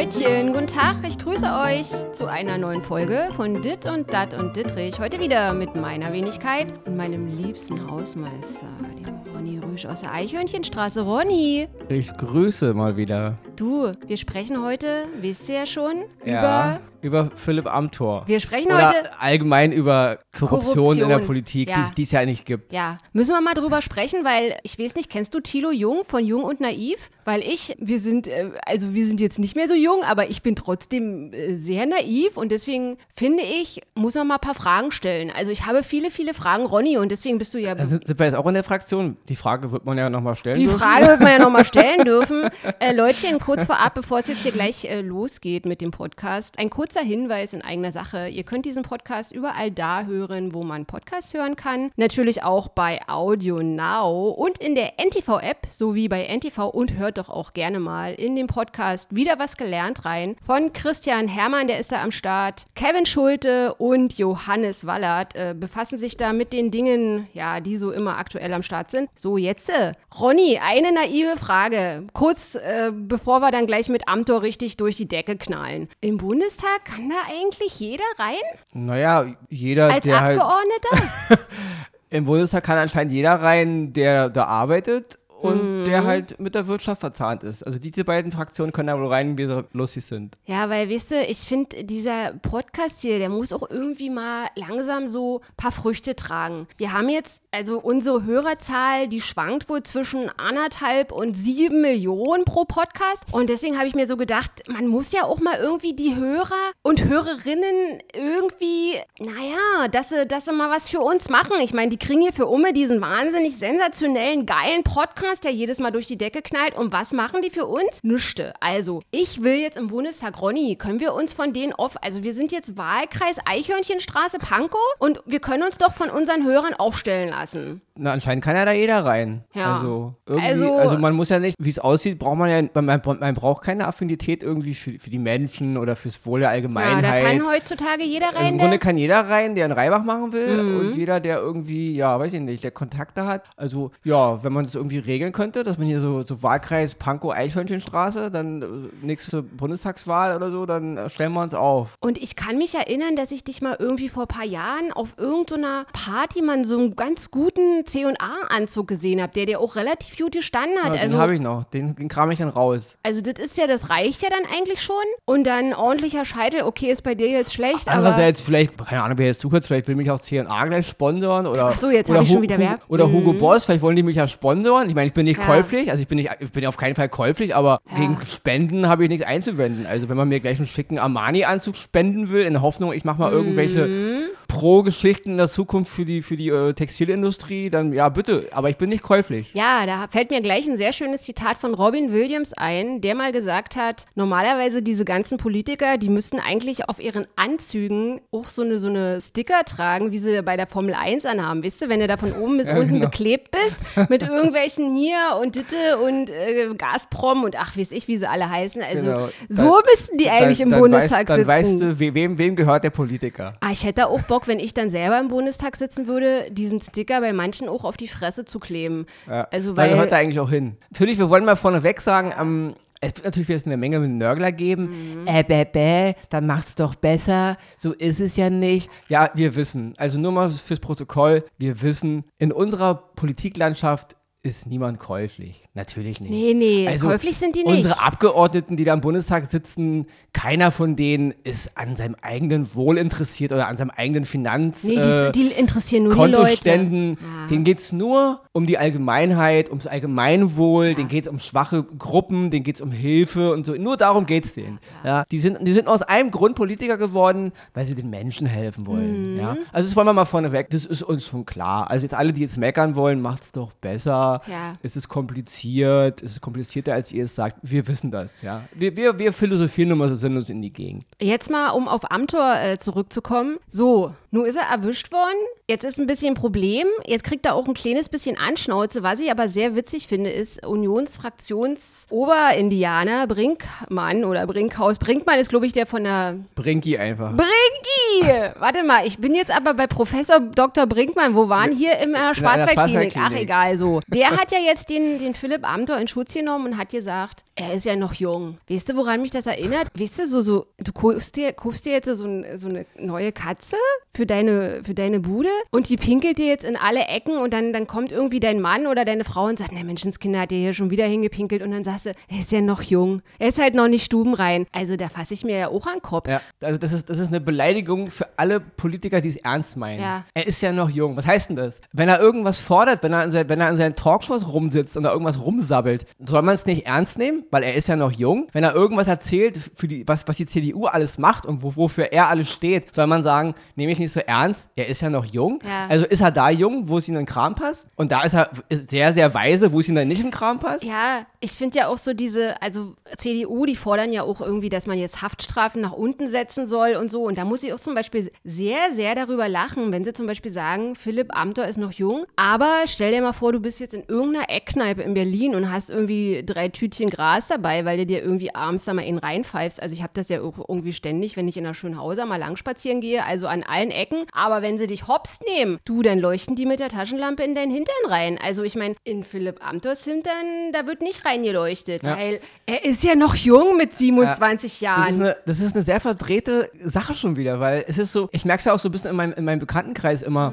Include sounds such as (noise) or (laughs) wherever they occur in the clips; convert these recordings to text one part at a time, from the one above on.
Leutchen, guten Tag, ich grüße euch zu einer neuen Folge von Dit und Dat und Dittrich. Heute wieder mit meiner Wenigkeit und meinem liebsten Hausmeister, dem Ronny Rüsch aus der Eichhörnchenstraße. Ronny, Ich grüße mal wieder. Du, wir sprechen heute, wisst ihr ja schon, Ja, über. über Philipp Amthor. Wir sprechen Oder heute. allgemein über Korruption, in der Korruption, Politik, ja. die die es ja nicht gibt. Ja, müssen wir mal drüber sprechen, weil ich weiß nicht, kennst du Thilo Jung von Jung und Naiv? Weil ich, wir sind, äh, also wir sind jetzt nicht mehr so jung, aber ich bin trotzdem äh, sehr naiv und deswegen finde ich, muss man mal ein paar Fragen stellen. Also ich habe viele, viele Fragen, Ronny, und deswegen bist du ja. Da sind, wir jetzt auch in der Fraktion. Die Frage wird man ja nochmal stellen Die dürfen. Frage wird man ja nochmal (laughs) stellen dürfen. Äh, Leutchen, kurz vorab, bevor es jetzt hier gleich äh, losgeht mit dem Podcast, ein kurzer Hinweis in eigener Sache. Ihr könnt diesen Podcast überall da hören, wo man Podcasts hören kann. Natürlich auch bei Audio Now und in der NTV-App sowie bei NTV und hört doch auch gerne mal in den Podcast wieder was gelernt rein. Von Christian Hermann, der ist da am Start. Kevin Schulte und Johannes Wallert äh, befassen sich da mit den Dingen, ja, die so immer aktuell am Start sind. So, jetzt, äh, Ronny, eine naive Frage. Kurz äh, bevor wir dann gleich mit Amtor richtig durch die Decke knallen. Im Bundestag kann da eigentlich jeder rein? Naja, jeder, Als der halt Abgeordneter? (laughs) im Bundestag kann anscheinend jeder rein, der da arbeitet und Mhm. der halt mit der Wirtschaft verzahnt ist. Also diese beiden Fraktionen können da wohl rein, wie sie lustig sind. Ja, weil, weißt du, ich finde, dieser Podcast hier, der muss auch irgendwie mal langsam so ein paar Früchte tragen. Wir haben jetzt, also unsere Hörerzahl, die schwankt wohl zwischen anderthalb und sieben Millionen pro Podcast. Und deswegen habe ich mir so gedacht, man muss ja auch mal irgendwie die Hörer und Hörerinnen irgendwie, naja, dass sie, dass sie mal was für uns machen. Ich meine, die kriegen hier für Umme diesen wahnsinnig sensationellen, geilen Podcast, der jedes Mal durch die Decke knallt. Und was machen die für uns? Nüchte. Also, ich will jetzt im Bundestag, Ronny, können wir uns von denen off, also wir sind jetzt Wahlkreis Eichhörnchenstraße Pankow und wir können uns doch von unseren Hörern aufstellen lassen. Blasen. Na, anscheinend kann ja da jeder rein. Ja. Also, irgendwie, Also- also, man muss ja nicht, wie es aussieht, braucht man ja, man, man, braucht keine Affinität irgendwie für, für die Menschen oder fürs Wohl der Ja, Allgemeinheit. da kann heutzutage jeder Im rein, Grunde der, kann jeder rein, der einen Reibach machen will Mhm. und jeder, der irgendwie, ja, weiß ich nicht, der Kontakte hat. Also, ja, wenn man das irgendwie regeln könnte, dass man hier so, so Wahlkreis Pankow Eichhörnchenstraße, dann äh, nächste Bundestagswahl oder so, dann äh, stellen wir uns auf. Und ich kann mich erinnern, dass ich dich mal irgendwie vor ein paar Jahren auf irgendeiner Party mal so einen ganz guten C&A-Anzug gesehen habe, der dir auch relativ gut gestanden hat. Ja, also, den habe ich noch, den, den kram ich dann raus. also das ist ja, das reicht ja dann eigentlich schon. Und dann ordentlicher Scheitel, okay, ist bei dir jetzt schlecht, aber... Andererseits, vielleicht, keine Ahnung, wer jetzt zuhört, vielleicht will mich auch C&A gleich sponsoren oder, Ach so, jetzt oder hab ich schon wieder Hu- Werb- Oder Mhm. Hugo Boss, vielleicht wollen die mich ja sponsoren. Ich meine, ich bin nicht Ja. käuflich, also ich bin, nicht, ich bin auf keinen Fall käuflich, aber Ja. gegen Spenden habe ich nichts einzuwenden. Also wenn man mir gleich einen schicken Armani-Anzug spenden will, in der Hoffnung, ich mache mal irgendwelche Mhm. Pro-Geschichten in der Zukunft für die, für die äh, Textilindustrie, dann ja, bitte, aber ich bin nicht käuflich. Ja, da fällt mir gleich ein sehr schönes Zitat von Robin Williams ein, der mal gesagt hat, normalerweise diese ganzen Politiker, die müssten eigentlich auf ihren Anzügen auch so eine, so eine Sticker tragen, wie sie bei der Formel 1 anhaben. Wisst ihr, wenn du da von oben bis Ja, unten genau. beklebt bist mit irgendwelchen hier und Ditte und äh, Gazprom und ach, weiß ich, wie sie alle heißen. Also Genau. so müssten die eigentlich dann, im dann Bundestag weißt, dann sitzen. weißt du, we- wem, wem gehört der Politiker. Ah, ich hätte auch Bock, wenn ich dann selber im Bundestag sitzen würde, diesen Sticker bei manchen auch auf die Fresse zu kleben. Ja. Also, da weil- gehört er eigentlich auch hin. Natürlich, wir wollen mal vorneweg sagen, ähm, es wird natürlich eine Menge mit Nörgler geben. Mhm. Äh, bäh, bäh, dann macht's doch besser. So ist es ja nicht. Ja, wir wissen. Also nur mal fürs Protokoll. Wir wissen, in unserer Politiklandschaft ist niemand käuflich. Natürlich nicht. Nee, nee, Also, käuflich sind die nicht. Unsere Abgeordneten, die da im Bundestag sitzen, keiner von denen ist an seinem eigenen Wohl interessiert oder an seinem eigenen Finanz. Nee, äh, die, die interessieren nur die Leute. Kontoständen, Ja. denen geht es nur um die Allgemeinheit, ums Allgemeinwohl, denen geht es um schwache Gruppen, denen geht es um Hilfe und so. Nur darum geht es denen. Ja. die, sind, die sind aus einem Grund Politiker geworden, weil sie den Menschen helfen wollen. Mhm. Ja. Also das wollen wir mal vorneweg, das ist uns schon klar. Also jetzt alle, die jetzt meckern wollen, macht es doch besser. Ja. Es ist kompliziert, es ist komplizierter, als ihr es sagt. Wir wissen das, ja. Wir, wir, wir philosophieren mal so sinnlos in die Gegend. Jetzt mal, um auf Amtor äh, zurückzukommen. So, nun ist er erwischt worden. Jetzt ist ein bisschen Problem. Jetzt kriegt er auch ein kleines bisschen Anschnauze. Was ich aber sehr witzig finde, ist Unionsfraktions-Oberindianer Brinkmann oder Brinkhaus. Brinkmann ist, glaube ich, der von der Brinki einfach. Brinki! Warte mal, ich bin jetzt aber bei Professor Dr. Brinkmann. Wo waren hier der der Schwarzwaldklinik? Ach, egal, so. Der der hat ja jetzt den, den Philipp Amthor in Schutz genommen und hat gesagt, er ist ja noch jung. Weißt du, woran mich das erinnert? Weißt du, so, so, du kaufst dir, kaufst dir jetzt so, ein, so eine neue Katze für deine, für deine Bude und die pinkelt dir jetzt in alle Ecken und dann, dann kommt irgendwie dein Mann oder deine Frau und sagt, ne Menschenskinder hat dir hier schon wieder hingepinkelt und dann sagst du, er ist ja noch jung. Er ist halt noch nicht stubenrein. Also da fasse ich mir ja auch an den Kopf. Ja, also das ist, das ist eine Beleidigung für alle Politiker, die es ernst meinen. Ja. Er ist ja noch jung. Was heißt denn das? Wenn er irgendwas fordert, wenn er in, sein, wenn er in seinen Talkshows rumsitzt und da irgendwas rumsabbelt, soll man es nicht ernst nehmen, weil er ist ja noch jung. Wenn er irgendwas erzählt, für die, was, was die CDU alles macht und wo, wofür er alles steht, soll man sagen, nehme ich nicht so ernst, er ist ja noch jung. Ja. Also ist er da jung, wo es ihm in den Kram passt? Und da ist er sehr, sehr weise, wo es ihm dann nicht im Kram passt? Ja, ich finde ja auch so diese, also CDU, die fordern ja auch irgendwie, dass man jetzt Haftstrafen nach unten setzen soll und so. Und da muss ich auch zum Beispiel sehr, sehr darüber lachen, wenn sie zum Beispiel sagen, Philipp Amthor ist noch jung, aber stell dir mal vor, du bist jetzt in irgendeiner Eckkneipe in Berlin und hast irgendwie drei Tütchen Gras dabei, weil du dir irgendwie abends da mal in reinpfeifst. Also ich habe das ja irgendwie ständig, wenn ich in der Schönhauser mal lang spazieren gehe, also an allen Ecken. Aber wenn sie dich hops nehmen, du, dann leuchten die mit der Taschenlampe in deinen Hintern rein. Also ich meine, in Philipp Amthors Hintern, da wird nicht reingeleuchtet, Ja. weil er ist ja noch jung mit 27 Das ist, Jahren. eine, das ist eine sehr verdrehte Sache schon wieder, weil es ist so, ich merke es ja auch so ein bisschen in meinem, in meinem Bekanntenkreis immer,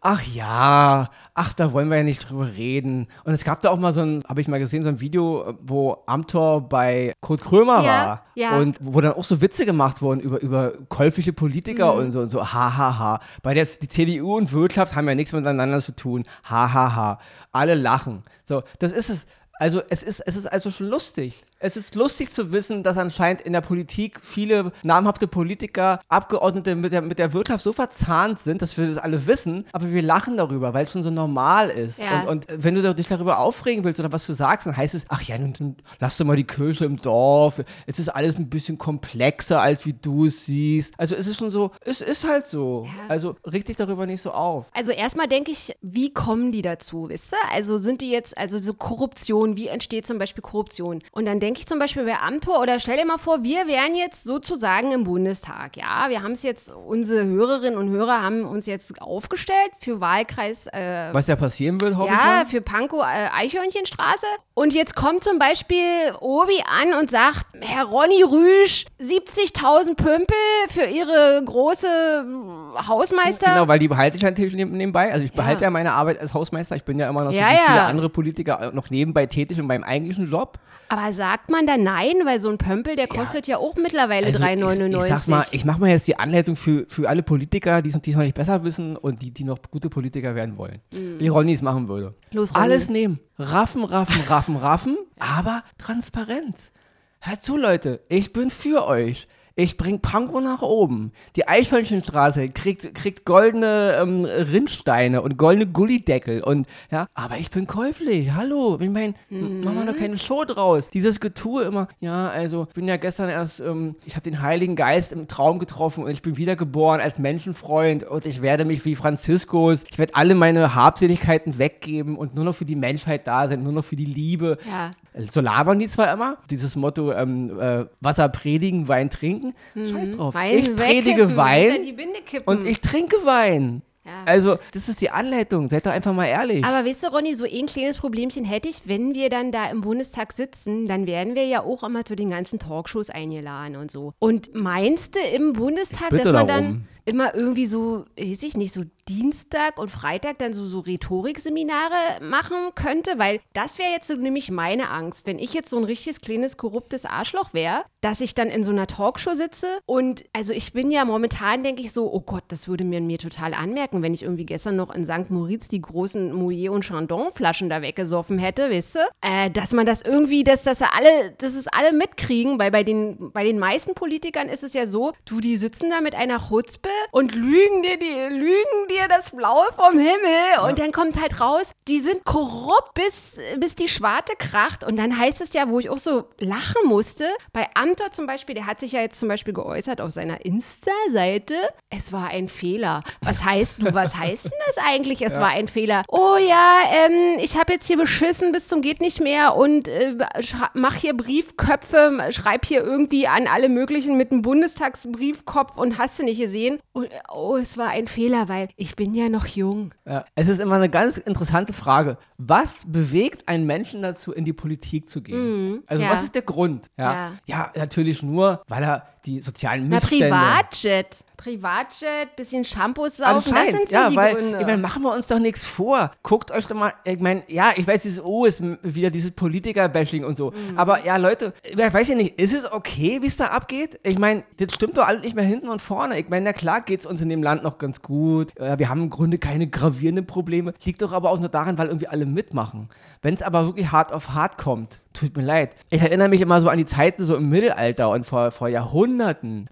ach ja, ach, da wollen wir ja nicht drüber reden. Und es gab da auch mal so ein, habe ich mal gesehen, so ein Video, wo Amtor bei Kurt Krömer Ja, war. ja. Und wo dann auch so Witze gemacht wurden über, über käufliche Politiker und so und so, ha, ha, ha. Bei der die CDU und Wirtschaft haben ja nichts miteinander zu tun. Ha, ha, ha. Alle lachen. So, das ist es. Also es ist, es ist also schon lustig. Es ist lustig zu wissen, dass anscheinend in der Politik viele namhafte Politiker, Abgeordnete mit der, mit der Wirtschaft so verzahnt sind, dass wir das alle wissen, aber wir lachen darüber, weil es schon so normal ist. Ja. Und, und wenn du dich darüber aufregen willst oder was du sagst, dann heißt es, ach ja, nun, lass doch mal die Kirche im Dorf. Es ist alles ein bisschen komplexer, als wie du es siehst. Also es ist schon so, es ist halt so. Ja. Also reg dich darüber nicht so auf. Also erstmal denke ich, wie kommen die dazu, wisst ihr? Also sind die jetzt, also so Korruption, wie entsteht zum Beispiel Korruption? Und dann denke ich zum Beispiel bei Amtor oder stell dir mal vor, wir wären jetzt sozusagen im Bundestag, ja? Wir haben es jetzt, unsere Hörerinnen und Hörer haben uns jetzt aufgestellt für Wahlkreis äh, Was da passieren wird, hoffe ich ja, für Pankow äh, Eichhörnchenstraße. Und jetzt kommt zum Beispiel Obi an und sagt, Herr Ronny Rüsch, 70.000 Pümpel für Ihre große äh, Hausmeister. Genau, weil die behalte ich natürlich neben- nebenbei. Also ich behalte Ja. ja meine Arbeit als Hausmeister. Ich bin ja immer noch so Ja, wie viele ja. andere Politiker noch nebenbei tätig in meinem eigentlichen Job. Aber sagt man da nein, weil so ein Pömpel, der kostet ja, auch mittlerweile Also 3,99. Ich, ich sag mal, ich mache mal jetzt die Anleitung für, für alle Politiker, die es noch nicht besser wissen und die, die noch gute Politiker werden wollen. Wie Ronny es machen würde. Mhm. Los, Ronny. Alles nehmen. Raffen, raffen, raffen, raffen, (laughs) aber Transparenz. Hört zu, Leute, ich bin für euch. Ich bring Pankow nach oben. Die Eichhörnchenstraße kriegt, kriegt goldene ähm, Rindsteine und goldene Gullideckel und ja, aber ich bin käuflich. Hallo, ich meine, Mhm. mach mal doch keine Show draus. Dieses Getue immer, ja, also ich bin ja gestern erst, ähm, ich habe den Heiligen Geist im Traum getroffen und ich bin wiedergeboren als Menschenfreund und ich werde mich wie Franziskus, ich werde alle meine Habseligkeiten weggeben und nur noch für die Menschheit da sein, nur noch für die Liebe. Ja. So labern die zwar immer, dieses Motto, ähm, äh, Wasser predigen, Wein trinken. Scheiß drauf. Mhm. Wein ich predige Wein und ich trinke Wein. Ja. Also, das ist die Anleitung. Seid doch einfach mal ehrlich. Aber weißt du, Ronny, so ein kleines Problemchen hätte ich, wenn wir dann da im Bundestag sitzen, dann werden wir ja auch immer zu den ganzen Talkshows eingeladen und so. Und meinst du im Bundestag, dass man darum. dann immer irgendwie so, weiß ich nicht, so Dienstag und Freitag dann so, so Rhetorikseminare machen könnte? Weil das wäre jetzt so nämlich meine Angst, wenn ich jetzt so ein richtiges kleines korruptes Arschloch wäre, dass ich dann in so einer Talkshow sitze und also ich bin ja momentan, denke ich so, oh Gott, das würde mir mir total anmerken, wenn ich irgendwie gestern noch in St. Moritz die großen Mouillet und Chandon Flaschen da weggesoffen hätte, weißt du? Äh, dass man das irgendwie, dass das alle, dass es alle mitkriegen, weil bei den, bei den meisten Politikern ist es ja so, du, die sitzen da mit einer Chutzpe und lügen dir, die, lügen dir das Blaue vom Himmel und dann kommt halt raus, die sind korrupt, bis, bis die Schwarte kracht und dann heißt es ja, wo ich auch so lachen musste, bei Amtor zum Beispiel, der hat sich ja jetzt zum Beispiel geäußert auf seiner Insta-Seite, es war ein Fehler. Was heißt, du, was heißt denn das eigentlich? Es ja. war ein Fehler. Oh ja, ähm, ich habe jetzt hier beschissen bis zum geht nicht mehr und äh, mach hier Briefköpfe, schreib hier irgendwie an alle möglichen mit dem Bundestagsbriefkopf und hast du nicht gesehen. Und, oh, es war ein Fehler, weil ich bin ja noch jung. Ja, es ist immer eine ganz interessante Frage. Was bewegt einen Menschen dazu, in die Politik zu gehen? Mhm, also ja. was ist der Grund? Ja. ja. ja, natürlich nur, weil er die sozialen Missstände. Na, Privatjet. Privatjet, bisschen Shampoos saufen, das sind so ja, die weil, Gründe. Ich meine, machen wir uns doch nichts vor. Guckt euch doch mal, ich meine, ja, ich weiß, dieses O ist wieder dieses Politiker-Bashing und so. Mhm. Aber ja, Leute, ich weiß ja nicht, ist es okay, wie es da abgeht? Ich meine, das stimmt doch alles nicht mehr hinten und vorne. Ich meine, na klar geht es uns in dem Land noch ganz gut. Wir haben im Grunde keine gravierenden Probleme. Liegt doch aber auch nur daran, weil irgendwie alle mitmachen. Wenn es aber wirklich hart auf hart kommt, tut mir leid. Ich erinnere mich immer so an die Zeiten so im Mittelalter und vor, vor Jahrhunderten.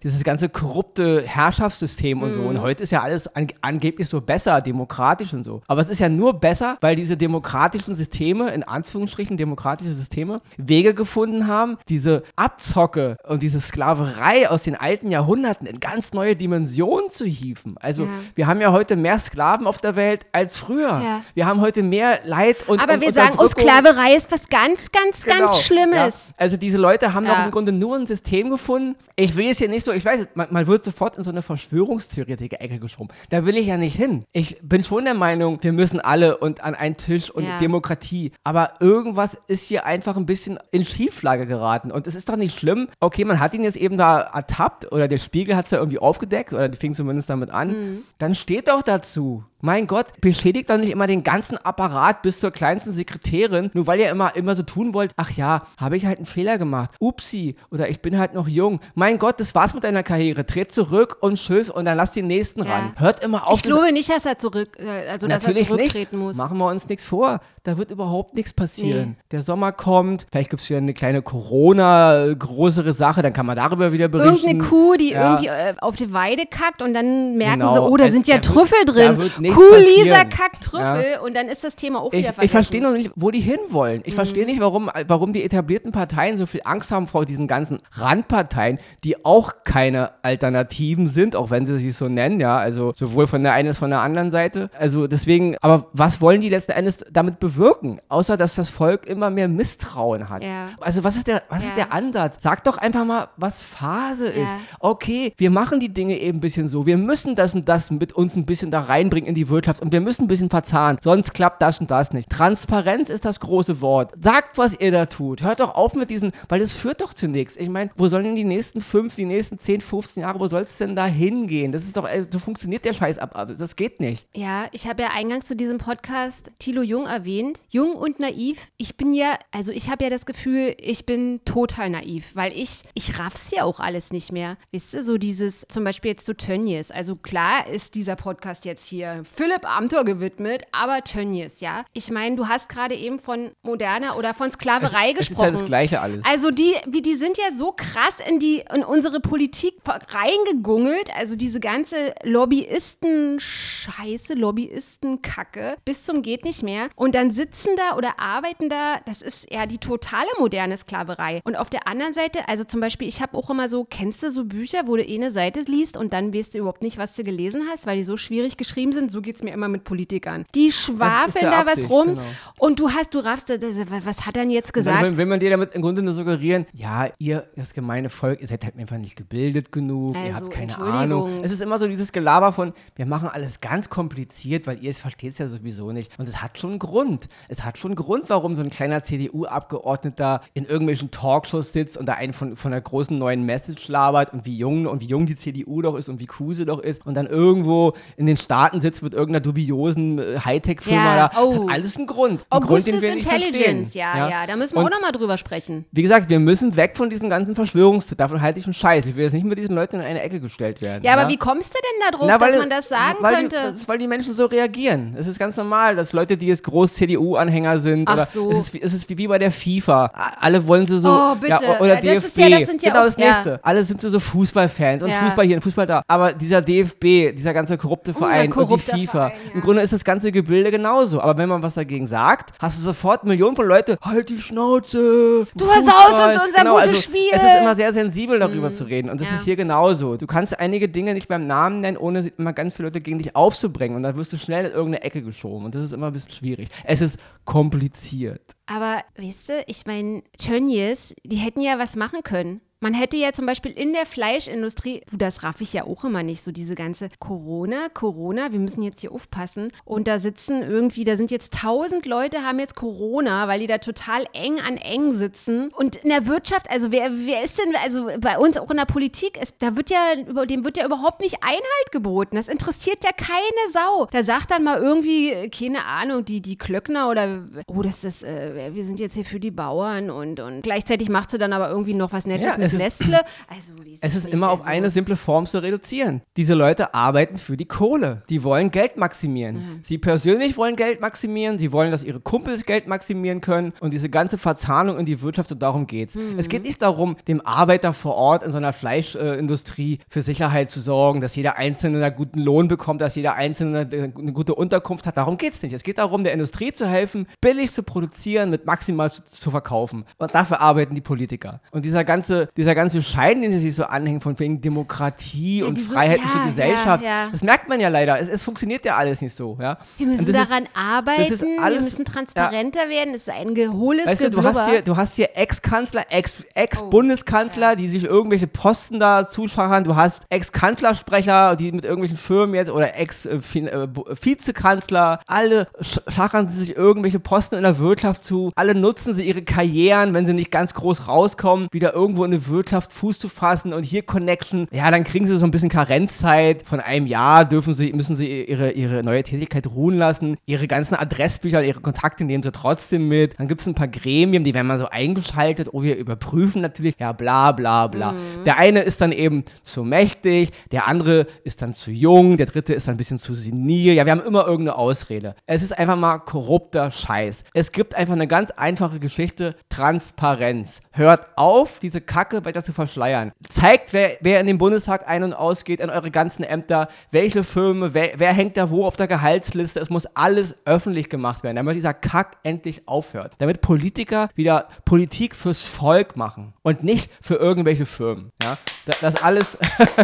Dieses ganze korrupte Herrschaftssystem und mhm. so. Und heute ist ja alles an, angeblich so besser, demokratisch und so. Aber es ist ja nur besser, weil diese demokratischen Systeme, in Anführungsstrichen demokratische Systeme, Wege gefunden haben, diese Abzocke und diese Sklaverei aus den alten Jahrhunderten in ganz neue Dimensionen zu hieven. Also ja. wir haben ja heute mehr Sklaven auf der Welt als früher. Ja. Wir haben heute mehr Leid und Aber und wir sagen, oh, Sklaverei ist was ganz, ganz, ganz genau. Schlimmes. Ja. Also diese Leute haben ja. doch im Grunde nur ein System gefunden. Ich will es hier nicht so, ich weiß, man, man wird sofort in so eine Verschwörungstheoretiker-Ecke geschoben. Da will ich ja nicht hin. Ich bin schon der Meinung, wir müssen alle und an einen Tisch und ja. Demokratie. Aber irgendwas ist hier einfach ein bisschen in Schieflage geraten. Und es ist doch nicht schlimm. Okay, man hat ihn jetzt eben da ertappt oder der Spiegel hat es ja irgendwie aufgedeckt oder die fing zumindest damit an. Mhm. Dann steht doch dazu. Mein Gott, beschädigt doch nicht immer den ganzen Apparat bis zur kleinsten Sekretärin, nur weil ihr immer, immer so tun wollt, ach ja, habe ich halt einen Fehler gemacht. Upsi, oder ich bin halt noch jung. Mein Gott, das war's mit deiner Karriere. Tritt zurück und tschüss und dann lass den nächsten ja. ran. Hört immer auf. Ich glaube nicht, dass er zurück, äh, also Natürlich dass er zurücktreten nicht. muss. Machen wir uns nichts vor. Da wird überhaupt nichts passieren. Nee. Der Sommer kommt, vielleicht gibt es wieder eine kleine Corona, größere Sache, dann kann man darüber wieder berichten. Irgendeine Kuh, die ja. irgendwie äh, auf die Weide kackt und dann merken genau. sie, oh, da sind ja Trüffel wird, drin. Kuh, Lisa kackt Trüffel ja. und dann ist das Thema auch ich, wieder vergessen. Ich verstehe noch nicht, wo die hinwollen. Ich mhm. verstehe nicht, warum, warum die etablierten Parteien so viel Angst haben vor diesen ganzen Randparteien, die auch keine Alternativen sind, auch wenn sie sich so nennen, ja, also sowohl von der einen als von der anderen Seite. Also deswegen, aber was wollen die letzten Endes damit bewirken? Außer, dass das Volk immer mehr Misstrauen hat. Ja. Also was ist der, was ja. ist der Ansatz? Sag doch einfach mal, was Phase ist. Okay, wir machen die Dinge eben ein bisschen so. Wir müssen das und das mit uns ein bisschen da reinbringen in die Wirtschaft und wir müssen ein bisschen verzahnen. Sonst klappt das und das nicht. Transparenz ist das große Wort. Sagt, was ihr da tut. Hört doch auf mit diesen, weil das führt doch zu nichts. Ich meine, wo sollen denn die nächsten fünf, die nächsten zehn, 15 Jahre, wo soll es denn da hingehen? Das ist doch, also, so funktioniert der Scheiß ab. Das geht nicht. Ja, ich habe ja eingangs zu diesem Podcast Thilo Jung erwähnt. Jung und naiv. Ich bin ja, also ich habe ja das Gefühl, ich bin total naiv, weil ich, ich raff's ja auch alles nicht mehr. Wisst ihr, so dieses, zum Beispiel jetzt zu Tönnies. Also klar ist dieser Podcast jetzt hier Philipp Amthor gewidmet, aber Tönnies, ja. Ich meine, du hast gerade eben von moderner oder von Sklaverei es, gesprochen. Es ist ja das Gleiche alles. Also die, wie, die sind ja so krass in die, in unsere Politik reingegungelt. Also diese ganze Lobbyisten-Scheiße, Lobbyisten-Kacke bis zum geht nicht mehr. Und dann sitzen da oder arbeiten da, das ist ja die totale moderne Sklaverei. Und auf der anderen Seite, also zum Beispiel, ich habe auch immer so, kennst du so Bücher, wo du eh eine Seite liest und dann weißt du überhaupt nicht, was du gelesen hast, weil die so schwierig geschrieben sind? So geht es mir immer mit Politikern. Die schwafeln da Absicht, was rum genau. und du hast, du raffst, was hat er denn jetzt gesagt? Dann will man dir damit im Grunde nur suggerieren, ja, ihr, das gemeine Volk, ihr seid halt einfach nicht gebildet genug, also, ihr habt keine Ahnung. Es ist immer so dieses Gelaber von, wir machen alles ganz kompliziert, weil ihr es versteht es ja sowieso nicht. Und es hat schon einen Grund. Es hat schon einen Grund, warum so ein kleiner CDU-Abgeordneter in irgendwelchen Talkshows sitzt und da einen von, von einer großen neuen Message labert und wie jung und wie jung die CDU doch ist und wie cool sie doch ist und dann irgendwo in den Staaten sitzt mit irgendeiner dubiosen äh, Hightech-Firma ja, da. Oh. Das hat alles einen Grund. Einen Augustus Grund, Intelligence, ja, ja, ja, Da müssen wir und auch nochmal drüber sprechen. Wie gesagt, wir müssen weg von diesen ganzen Verschwörungstipps. Davon halte ich einen Scheiß. Ich will jetzt nicht mit diesen Leuten in eine Ecke gestellt werden. Ja, aber wie kommst du denn da drauf, Na, dass man das sagen weil könnte? Die, das ist, weil die Menschen so reagieren. Es ist ganz normal, dass Leute, die jetzt groß CDU-Anhänger sind, Ach oder so. es ist, es ist wie, bei der FIFA. Alle wollen so, so oh, bitte. Ja, oder ja, DFB. Ja, das sind ja genau auch, das nächste. Alle sind so, so Fußballfans und Fußball hier und Fußball da. Aber dieser DFB, dieser ganze korrupte Verein, korrupte, und wie tiefer. Verein, ja. Im Grunde ist das ganze Gebilde genauso. Aber wenn man was dagegen sagt, hast du sofort Millionen von Leuten, halt die Schnauze. Du versaust Fußball. uns unser genau, gutes also Spiel. Es ist immer sehr sensibel, darüber zu reden. Und das ja. ist hier genauso. Du kannst einige Dinge nicht beim Namen nennen, ohne immer ganz viele Leute gegen dich aufzubringen. Und dann wirst du schnell in irgendeine Ecke geschoben. Und das ist immer ein bisschen schwierig. Es ist kompliziert. Aber weißt du, ich meine, Tönnies, die hätten ja was machen können. Man hätte ja zum Beispiel in der Fleischindustrie, du, das raff ich ja auch immer nicht, so diese ganze Corona, Corona, wir müssen jetzt hier aufpassen. Und da sitzen irgendwie, da sind jetzt tausend Leute, haben jetzt Corona, weil die da total eng an eng sitzen. Und in der Wirtschaft, also wer, wer ist denn, also bei uns auch in der Politik, ist, da wird ja, dem wird ja überhaupt nicht Einhalt geboten. Das interessiert ja keine Sau. Da sagt dann mal irgendwie, äh, keine Ahnung, die, die Klöckner oder, oh, das ist, äh, wir sind jetzt hier für die Bauern und, und gleichzeitig macht sie dann aber irgendwie noch was Nettes Ja, mit ist- Nestle. (clears throat) Also, Es ist immer auf also- eine simple Form zu reduzieren. Diese Leute arbeiten für die Kohle. Die wollen Geld maximieren. Sie persönlich wollen Geld maximieren. Sie wollen, dass ihre Kumpels Geld maximieren können. Und diese ganze Verzahnung in die Wirtschaft, und darum geht's. Es geht nicht darum, dem Arbeiter vor Ort in so einer Fleischindustrie für Sicherheit zu sorgen, dass jeder Einzelne einen guten Lohn bekommt, dass jeder Einzelne eine gute Unterkunft hat. Darum geht's nicht. Es geht darum, der Industrie zu helfen, billig zu produzieren, mit maximal zu, zu verkaufen. Und dafür arbeiten die Politiker. Und dieser ganze, dieser ganze Schein, den sie sich so anhängen, von wegen Demokratie und diese- freiheitliche ja, Gesellschaft, ja, ja. das merkt man ja leider. Es, es funktioniert ja alles nicht so. Ja? Wir müssen Und das ist- daran arbeiten, ist wir alles- müssen transparenter werden. Es ist ein geholes Weißt du, du hast hier, du hast hier Ex-Kanzler, Ex- Ex-Bundeskanzler, die sich irgendwelche Posten da zuschachern. Du hast Ex-Kanzlersprecher, die mit irgendwelchen Firmen jetzt oder Ex-Vizekanzler. Alle sch- schachern sie sich irgendwelche Posten in der Wirtschaft zu. Alle nutzen sie ihre Karrieren, wenn sie nicht ganz groß rauskommen, wieder irgendwo in der Wirtschaft Fuß zu fassen und hier Connection. Ja, dann kriegen sie so ein bisschen Karenzzeit. Von einem Jahr dürfen sie, müssen sie ihre, ihre neue Tätigkeit ruhen lassen. Ihre ganzen Adressbücher, ihre Kontakte nehmen sie trotzdem mit. Dann gibt es ein paar Gremien, die werden mal so eingeschaltet. Oh, wir überprüfen natürlich. Ja, bla, bla, bla. Der eine ist dann eben zu mächtig, der andere ist dann zu jung, der dritte ist dann ein bisschen zu senil. Ja, wir haben immer irgendeine Ausrede. Es ist einfach mal korrupter Scheiß. Es gibt einfach eine ganz einfache Geschichte: Transparenz. Hört auf, diese Kacke weiter zu verschleiern. Zeigt, wer, wer in den Bundestag ein- und ausgeht, in eure ganzen Ämter, welche Firmen, wer, wer hängt da wo auf der Gehaltsliste. Es muss alles öffentlich gemacht werden, damit dieser Kack endlich aufhört. Damit Politiker wieder Politik fürs Volk machen und nicht für irgendwelche Firmen. Ja? Da- Das alles.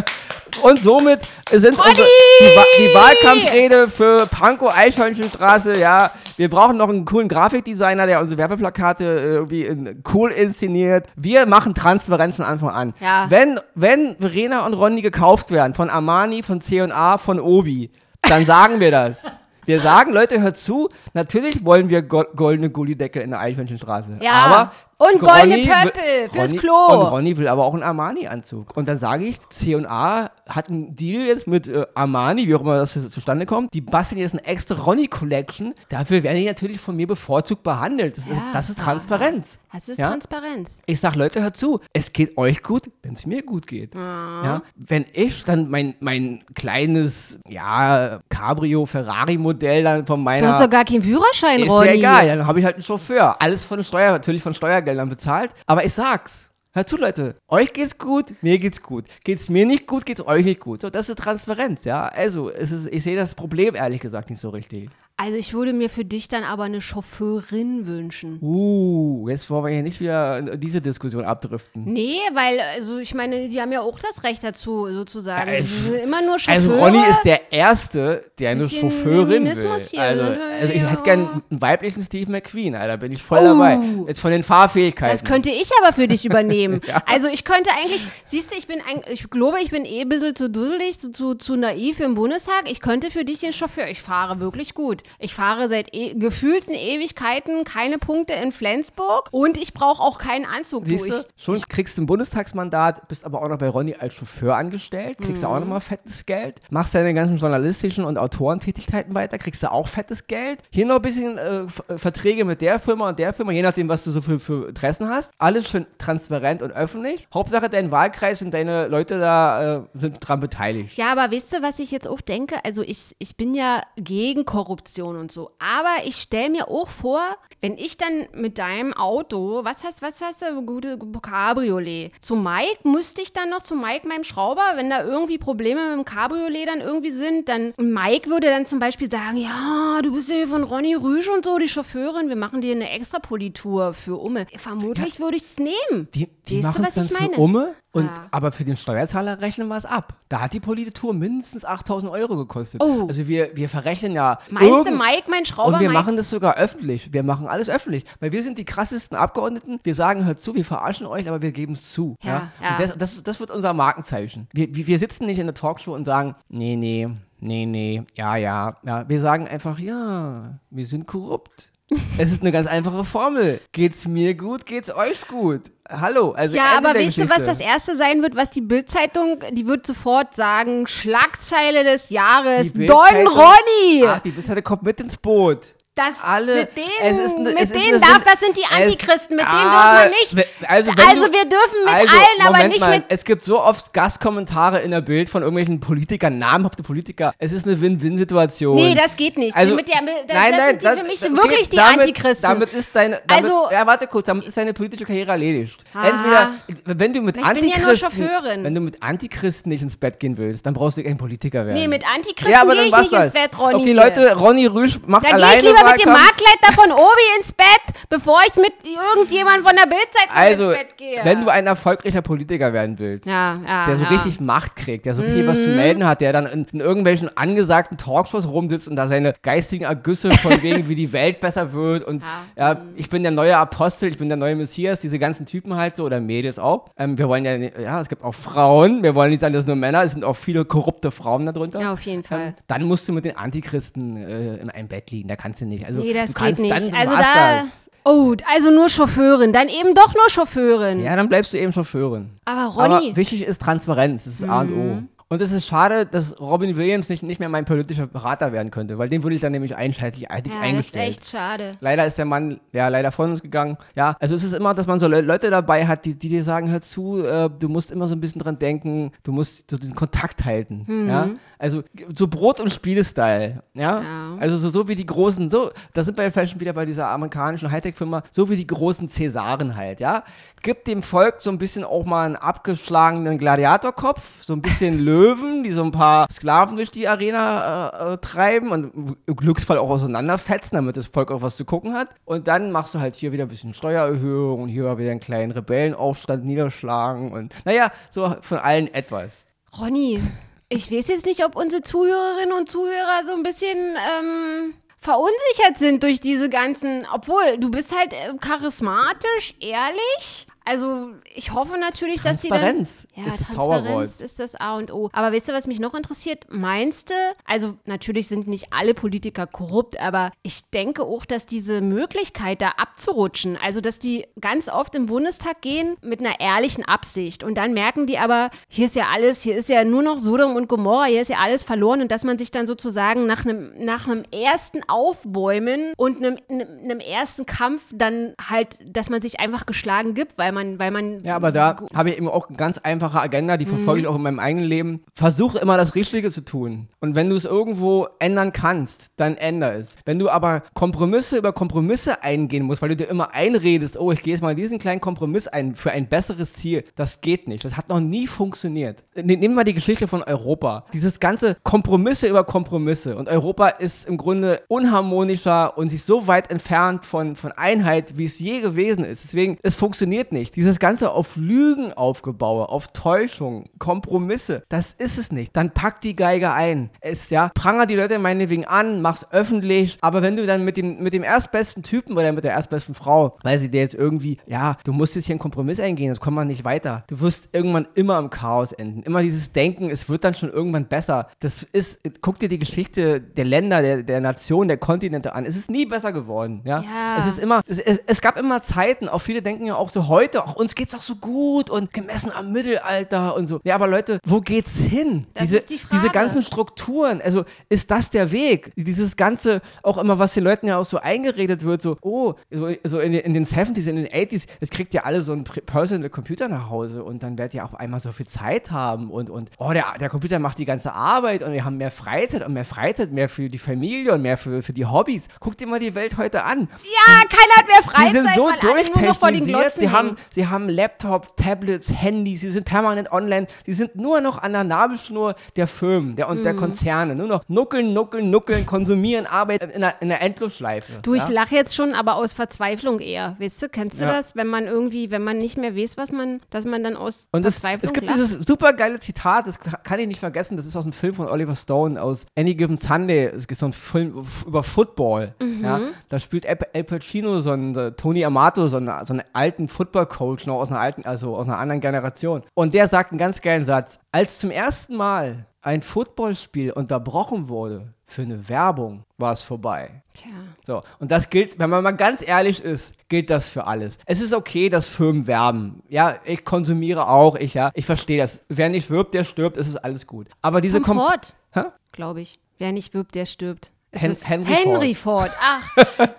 (laughs) und somit sind unsere, die, Wa die Wahlkampfrede für Pankow Eichhörnchenstraße, ja. Wir brauchen noch einen coolen Grafikdesigner, der unsere Werbeplakate äh, irgendwie cool inszeniert. Wir machen Transparenz von Anfang an. Ja. Wenn, wenn Verena und Ronny gekauft werden von Armani, von C&A, von Obi, dann sagen wir das. (laughs) Wir sagen, Leute, hört zu, natürlich wollen wir go goldene Gullideckel in der Eichhörnchenstraße. Ja. Aber Und goldene Ronny Pöppel fürs Ronny, Klo. Und Ronny will aber auch einen Armani-Anzug. Und dann sage ich, C&A hat einen Deal jetzt mit äh, Armani, wie auch immer das zustande kommt. Die basteln jetzt eine extra Ronny-Collection. Dafür werden die natürlich von mir bevorzugt behandelt. Das, ist, Ja, das ist Transparenz. Das ist Ja? Transparenz. Ich sag, Leute, hört zu. Es geht euch gut, wenn es mir gut geht. Ah. Ja? Wenn ich dann mein, mein kleines, ja, Cabrio-Ferrari-Modell dann von meiner... Du hast doch gar keinen Führerschein, Ist Ronny. ja egal, dann habe ich halt einen Chauffeur. Alles von Steuer, natürlich von Steuergeldern bezahlt. Aber ich sag's. Hört zu, Leute. Euch geht's gut, mir geht's gut. Geht's mir nicht gut, geht's euch nicht gut. So, das ist Transparenz, ja. Also, es ist, ich sehe das Problem ehrlich gesagt nicht so richtig. Also ich würde mir für dich dann aber eine Chauffeurin wünschen. Uh, jetzt wollen wir hier nicht wieder diese Diskussion abdriften. Nee, weil, also ich meine, die haben ja auch das Recht dazu, sozusagen. Ja, Sie sind immer nur Chauffeure. Also Ronny ist der Erste, der eine Chauffeurin will. Also, ne? also ich Ja. hätte gern einen weiblichen Steve McQueen, Alter, bin ich voll Oh. dabei. Jetzt von den Fahrfähigkeiten. Das könnte ich aber für dich übernehmen. (laughs) Also ich könnte eigentlich, siehst du, ich bin ein, ich glaube, ich bin eh ein bisschen zu dusselig, zu, zu, zu naiv den Bundestag. Ich könnte für dich den Chauffeur, ich fahre wirklich gut. Ich fahre seit e gefühlten Ewigkeiten keine Punkte in Flensburg und ich brauche auch keinen Anzug. Siehst du, ich, schon kriegst du ein Bundestagsmandat, bist aber auch noch bei Ronny als Chauffeur angestellt, kriegst du Mhm. auch nochmal fettes Geld, machst deine ganzen journalistischen und Autorentätigkeiten weiter, kriegst du auch fettes Geld. Hier noch ein bisschen äh, äh, Verträge mit der Firma und der Firma, je nachdem, was du so für, für Interessen hast. Alles schön transparent und öffentlich. Hauptsache, dein Wahlkreis und deine Leute da äh, sind dran beteiligt. Ja, aber weißt du, was ich jetzt auch denke? Also ich, ich bin ja gegen Investition und so. Aber ich stelle mir auch vor, wenn ich dann mit deinem Auto, was heißt, was heißt der gute Cabriolet, zu Mike, müsste ich dann noch zu Mike, meinem Schrauber, wenn da irgendwie Probleme mit dem Cabriolet dann irgendwie sind, dann Mike würde dann zum Beispiel sagen, ja, du bist ja von Ronny Rüsch und so, die Chauffeurin, wir machen dir eine Extrapolitur für Umme. Vermutlich ja. würde ich es nehmen. Die, die machen es dann für Umme? Und, ja. Aber für den Steuerzahler rechnen wir es ab. Da hat die Politur mindestens 8000 Euro gekostet. Oh. Also wir, wir verrechnen ja. Meinst du, Mike, mein Schrauber? Und wir Mike? machen das sogar öffentlich. Wir machen alles öffentlich. Weil wir sind die krassesten Abgeordneten. Wir sagen, hört zu, wir verarschen euch, aber wir geben es zu. Ja, ja? Das, das, das, wird unser Markenzeichen. Wir, wir sitzen nicht in der Talkshow und sagen, nee, nee, nee, nee, ja, ja. ja. Wir sagen einfach, ja, wir sind korrupt. Es ist eine ganz einfache Formel. Geht's mir gut, geht's euch gut. Hallo, also Ja, Ende aber weißt du, was das erste sein wird, was die Bildzeitung, die wird sofort sagen, Schlagzeile des Jahres, Don Ronny. Ach, die Bildzeitung kommt mit ins Boot das alle, mit denen, mit denen darf, das sind die Antichristen, mit denen ah, dürfen wir nicht. Also, also du, wir dürfen mit also, allen, Moment aber nicht mal, mit. Es gibt so oft Gastkommentare in der Bild von irgendwelchen Politikern, namhafte Politiker. Es ist eine Win-Win-Situation. Nee, das geht nicht. Also, der, das, nein, nein, das sind die für mich okay, wirklich die damit, Antichristen. Damit ist deine, damit, also, ja, warte kurz, damit ist deine politische Karriere erledigt. Ah, Entweder, wenn du mit ich Antichristen, ja wenn du mit Antichristen nicht ins Bett gehen willst, dann brauchst du kein Politiker werden. Nee, mit Antichristen ja, gehe ich nicht ins Bett, Ronny. Okay, Leute, Ronny Rüsch macht dann alleine mit dem Marktleiter von Obi ins Bett, bevor ich mit irgendjemandem von der Bildzeitung also, ins Bett gehe. wenn du ein erfolgreicher Politiker werden willst, ja, ja, der so ja. richtig Macht kriegt, der so richtig mhm. was zu mhm. melden hat, der dann in, in, irgendwelchen angesagten Talkshows rumsitzt und da seine geistigen Ergüsse von (laughs) wegen, wie die Welt besser wird und ja, ich bin der neue Apostel, ich bin der neue Messias, diese ganzen Typen halt so oder Mädels auch. Ähm, wir wollen ja, ja, es gibt auch Frauen, wir wollen nicht sagen, dass nur Männer, es sind auch viele korrupte Frauen darunter. Ja, auf jeden Fall. Ähm, dann musst du mit den Antichristen äh, in einem Bett liegen, da kannst du nicht. Also, nee, das du kannst geht nicht. Dann, also da, das. Oh, also nur Chauffeurin, dann eben doch nur Chauffeurin. Ja, dann bleibst du eben Chauffeurin. Aber Ronny. Aber wichtig ist Transparenz, das ist mhm. A und O. Und es ist schade, dass Robin Williams nicht, nicht mehr mein politischer Berater werden könnte, weil den würde ich dann nämlich einschaltlich eigentlich ja, eingestellt. Das ist echt schade. Leider ist der Mann ja leider von uns gegangen. Ja, also es ist immer, dass man so Le Leute dabei hat, die, die dir sagen, hör zu, äh, du musst immer so ein bisschen dran denken, du musst so den Kontakt halten. Mhm. Ja? Also so Brot- und Spiele-Style. Ja? ja? Also so, so wie die großen, so, da sind wir vielleicht schon wieder bei dieser amerikanischen Hightech-Firma, so wie die großen Cäsaren halt, ja. Gibt dem Volk so ein bisschen auch mal einen abgeschlagenen Gladiatorkopf, so ein bisschen Löwen, (laughs) die so ein paar Sklaven durch die Arena äh, äh, treiben und im Glücksfall auch auseinanderfetzen, damit das Volk auch was zu gucken hat. Und dann machst du halt hier wieder ein bisschen Steuererhöhung und hier wieder einen kleinen Rebellenaufstand niederschlagen und naja, so von allen etwas. Ronny, ich weiß jetzt nicht, ob unsere Zuhörerinnen und Zuhörer so ein bisschen ähm, verunsichert sind durch diese ganzen, obwohl du bist halt äh, charismatisch, ehrlich, also ich hoffe natürlich, dass sie dann... Transparenz ja, ist das Transparenz ist das A und O. Aber weißt du, was mich noch interessiert? Meinst du, also natürlich sind nicht alle Politiker korrupt, aber ich denke auch, dass diese Möglichkeit da abzurutschen, also dass die ganz oft im Bundestag gehen mit einer ehrlichen Absicht und dann merken die aber, hier ist ja alles, hier ist ja nur noch Sodom und Gomorra, hier ist ja alles verloren und dass man sich dann sozusagen nach einem, nach einem ersten Aufbäumen und einem, einem ersten Kampf dann halt, dass man sich einfach geschlagen gibt, weil weil man, weil man. Ja, aber da habe ich eben auch eine ganz einfache Agenda, die verfolge mhm. ich auch in meinem eigenen Leben. Versuche immer das Richtige zu tun. Und wenn du es irgendwo ändern kannst, dann änder es. Wenn du aber Kompromisse über Kompromisse eingehen musst, weil du dir immer einredest, oh, ich gehe jetzt mal diesen kleinen Kompromiss ein für ein besseres Ziel, das geht nicht. Das hat noch nie funktioniert. Nehmen wir mal die Geschichte von Europa. Dieses ganze Kompromisse über Kompromisse. Und Europa ist im Grunde unharmonischer und sich so weit entfernt von, von Einheit, wie es je gewesen ist. Deswegen, es funktioniert nicht nicht. Dieses Ganze auf Lügen aufgebaut, auf Täuschung, Kompromisse, das ist es nicht. Dann pack die Geige ein. Es, ja, pranger die Leute meinetwegen an, mach's öffentlich, aber wenn du dann mit dem, mit dem erstbesten Typen oder mit der erstbesten Frau, weil sie dir jetzt irgendwie, ja, du musst jetzt hier einen Kompromiss eingehen, das kommt man nicht weiter. Du wirst irgendwann immer im Chaos enden. Immer dieses Denken, es wird dann schon irgendwann besser. Das ist, guck dir die Geschichte der Länder, der, der Nationen, der Kontinente an. Es ist nie besser geworden, ja. ja. Es ist immer, es, es, es gab immer Zeiten, auch viele denken ja auch so heute, heute, auch uns geht's doch so gut und gemessen am Mittelalter und so. Ja, aber Leute, wo geht's hin? Das diese, ist die Frage. diese ganzen Strukturen, also ist das der Weg? Dieses ganze, auch immer, was den Leuten ja auch so eingeredet wird, so, oh, so, so in, den- in den 70s, in den 80s, es kriegt ja alle so einen Personal Computer nach Hause und dann werdet ihr auf einmal so viel Zeit haben und, und oh, der, der Computer macht die ganze Arbeit und wir haben mehr Freizeit und mehr Freizeit, mehr für die Familie und mehr für, für die Hobbys. Guckt dir mal die Welt heute an. Ja, keiner hat mehr Freizeit, Sie sind so durchtechnisiert, sie haben. Sie haben Laptops, Tablets, Handys, sie sind permanent online, sie sind nur noch an der Nabelschnur der Firmen der, und Mhm. der Konzerne. Nur noch nuckeln, nuckeln, nuckeln, konsumieren, arbeiten in einer, in einer Endlosschleife. Du, ich ja? lache jetzt schon, aber aus Verzweiflung eher. Weißt du, kennst du Ja. das? Wenn man irgendwie, wenn man nicht mehr weiß, was man, dass man dann aus Und es, Verzweiflung es gibt lacht. dieses super geile Zitat, das kann ich nicht vergessen, das ist aus einem Film von Oliver Stone aus Any Given Sunday. Es ist so ein Film über Football. Mhm. Ja? Da spielt Al Pacino so einen Tony Amato, so einen, so einen alten Football-Coach, noch aus einer alten, also aus einer anderen Generation. Und der sagt einen ganz geilen Satz. Als zum ersten Mal ein Footballspiel unterbrochen wurde für eine Werbung, war es vorbei. Tja. So, und das gilt, wenn man mal ganz ehrlich ist, gilt das für alles. Es ist okay, dass Firmen werben. Ja, ich konsumiere auch, ich ja, ich verstehe das. Wer nicht wirbt, der stirbt, es ist alles gut. Aber diese Tom Kom glaube ich. Wer nicht wirbt, der stirbt. Hen- Henry Henry Ford. Ach,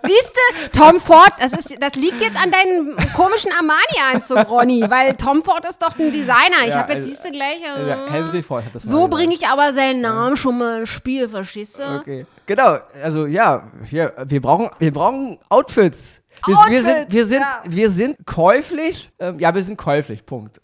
siehst du, Tom Ford, das, ist, das liegt jetzt an deinem komischen Armani-Anzug, Ronny, weil Tom Ford ist doch ein Designer. Ich Ja, habe jetzt, also- siehst du gleich. äh, Ja, Henry Ford hat das so bringe ich aber seinen Namen schon mal ins Spiel, verstehst du? Okay. Genau, also ja, hier, wir brauchen, wir brauchen Outfits. Wir, wir Outfits, sind, wir sind, ja. wir sind käuflich. Ähm, ja, wir sind käuflich. Punkt.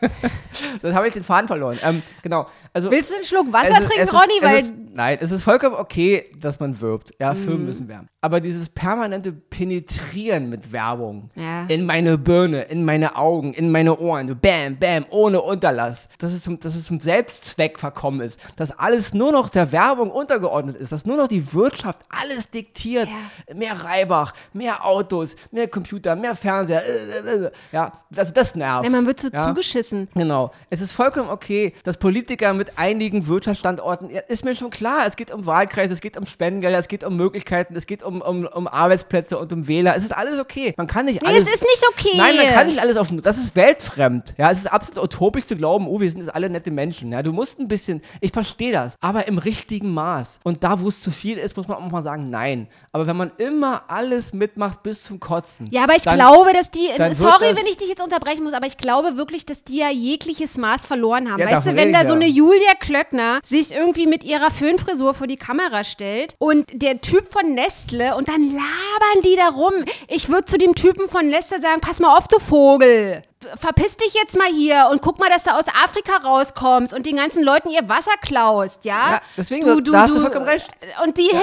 (laughs) Dann habe ich den Faden verloren. Ähm, genau. Also Willst du einen Schluck Wasser trinken, ist- Ronny? Weil ist, nein, es ist vollkommen okay, dass man wirbt. Ja, Mhm. Firmen müssen werben. Aber dieses permanente Penetrieren mit Werbung Ja. in meine Birne, in meine Augen, in meine Ohren, bam, bam, ohne Unterlass, dass es, zum, dass es zum Selbstzweck verkommen ist, dass alles nur noch der Werbung untergeordnet ist, dass nur noch die Wirtschaft alles diktiert. Mehr Reibach, mehr Autos, mehr Computer, mehr Fernseher. äh, äh, äh. Ja, also das nervt. ja, man wird so ja. zugeschissen. Genau. Es ist vollkommen okay, dass Politiker mit einigen Wirtschaftsstandorten, ja, ist mir schon klar, es geht um Wahlkreise, es geht um Spendengelder, es geht um Möglichkeiten, es geht um, um, um Arbeitsplätze und um Wähler. Es ist alles okay. Man kann nicht Nee, alles. es ist nicht okay. Nein, man kann nicht alles auf. Das ist weltfremd. Ja, es ist absolut utopisch zu glauben, oh, wir sind jetzt alle nette Menschen. Ja, du musst ein bisschen, ich verstehe das, aber im richtigen Maß. Und da, wo es zu viel ist, muss man auch mal sagen, nein. Aber wenn man immer alles mitmacht bis zum Kotzen. Ja, aber ich dann- glaube, dass die, sorry, das- wenn ich dich jetzt unterbrechen muss, aber ich glaube wirklich, dass die ja jegliches Maß verloren haben. Ja, weißt du, wenn da ich so ja. eine Julia Klöckner sich irgendwie mit ihrer Föhnfrisur vor die Kamera stellt und der Typ von Nestle und dann labern die da rum. Ich würde zu dem Typen von Nestle sagen, pass mal auf, du Vogel. Verpiss dich jetzt mal hier und guck mal, dass du aus Afrika rauskommst und den ganzen Leuten ihr Wasser klaust, ja? Ja, deswegen, da hast du vollkommen recht. Und die, hey,